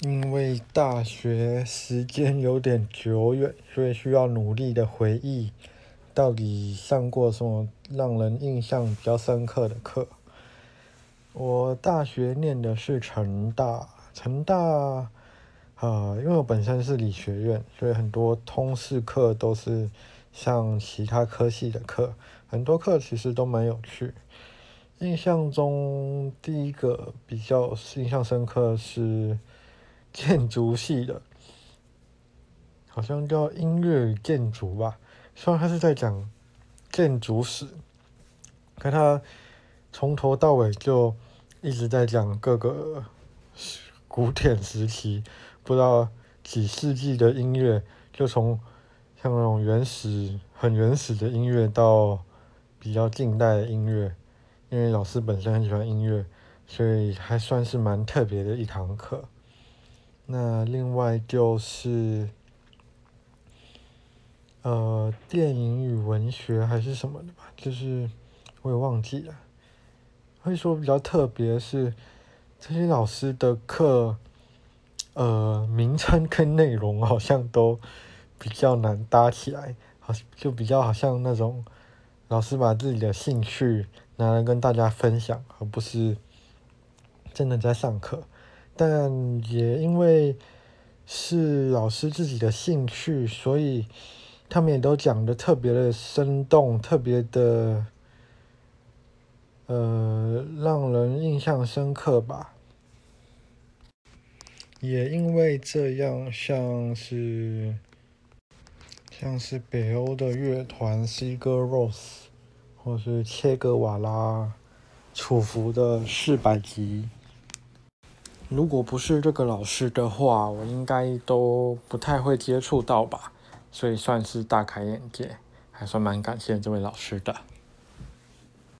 因为大学时间有点久远，所以需要努力的回忆，到底上过什么让人印象比较深刻的课。我大学念的是成大，成大，啊，因为我本身是理学院，所以很多通识课都是像其他科系的课，很多课其实都蛮有趣。印象中第一个比较印象深刻是。建筑系的，好像叫音乐与建筑吧。虽然他是在讲建筑史，可他从头到尾就一直在讲各个古典时期，不知道几世纪的音乐，就从像那种原始、很原始的音乐到比较近代的音乐。因为老师本身很喜欢音乐，所以还算是蛮特别的一堂课。那另外就是，呃，电影与文学还是什么的吧，就是我也忘记了。会说比较特别是这些老师的课，呃，名称跟内容好像都比较难搭起来，好就比较好像那种老师把自己的兴趣拿来跟大家分享，而不是真的在上课。但也因为是老师自己的兴趣，所以他们也都讲的特别的生动，特别的呃让人印象深刻吧。也因为这样，像是像是北欧的乐团 Sigur Ros，或是切格瓦拉、楚服的四百集。如果不是这个老师的话，我应该都不太会接触到吧，所以算是大开眼界，还算蛮感谢这位老师的。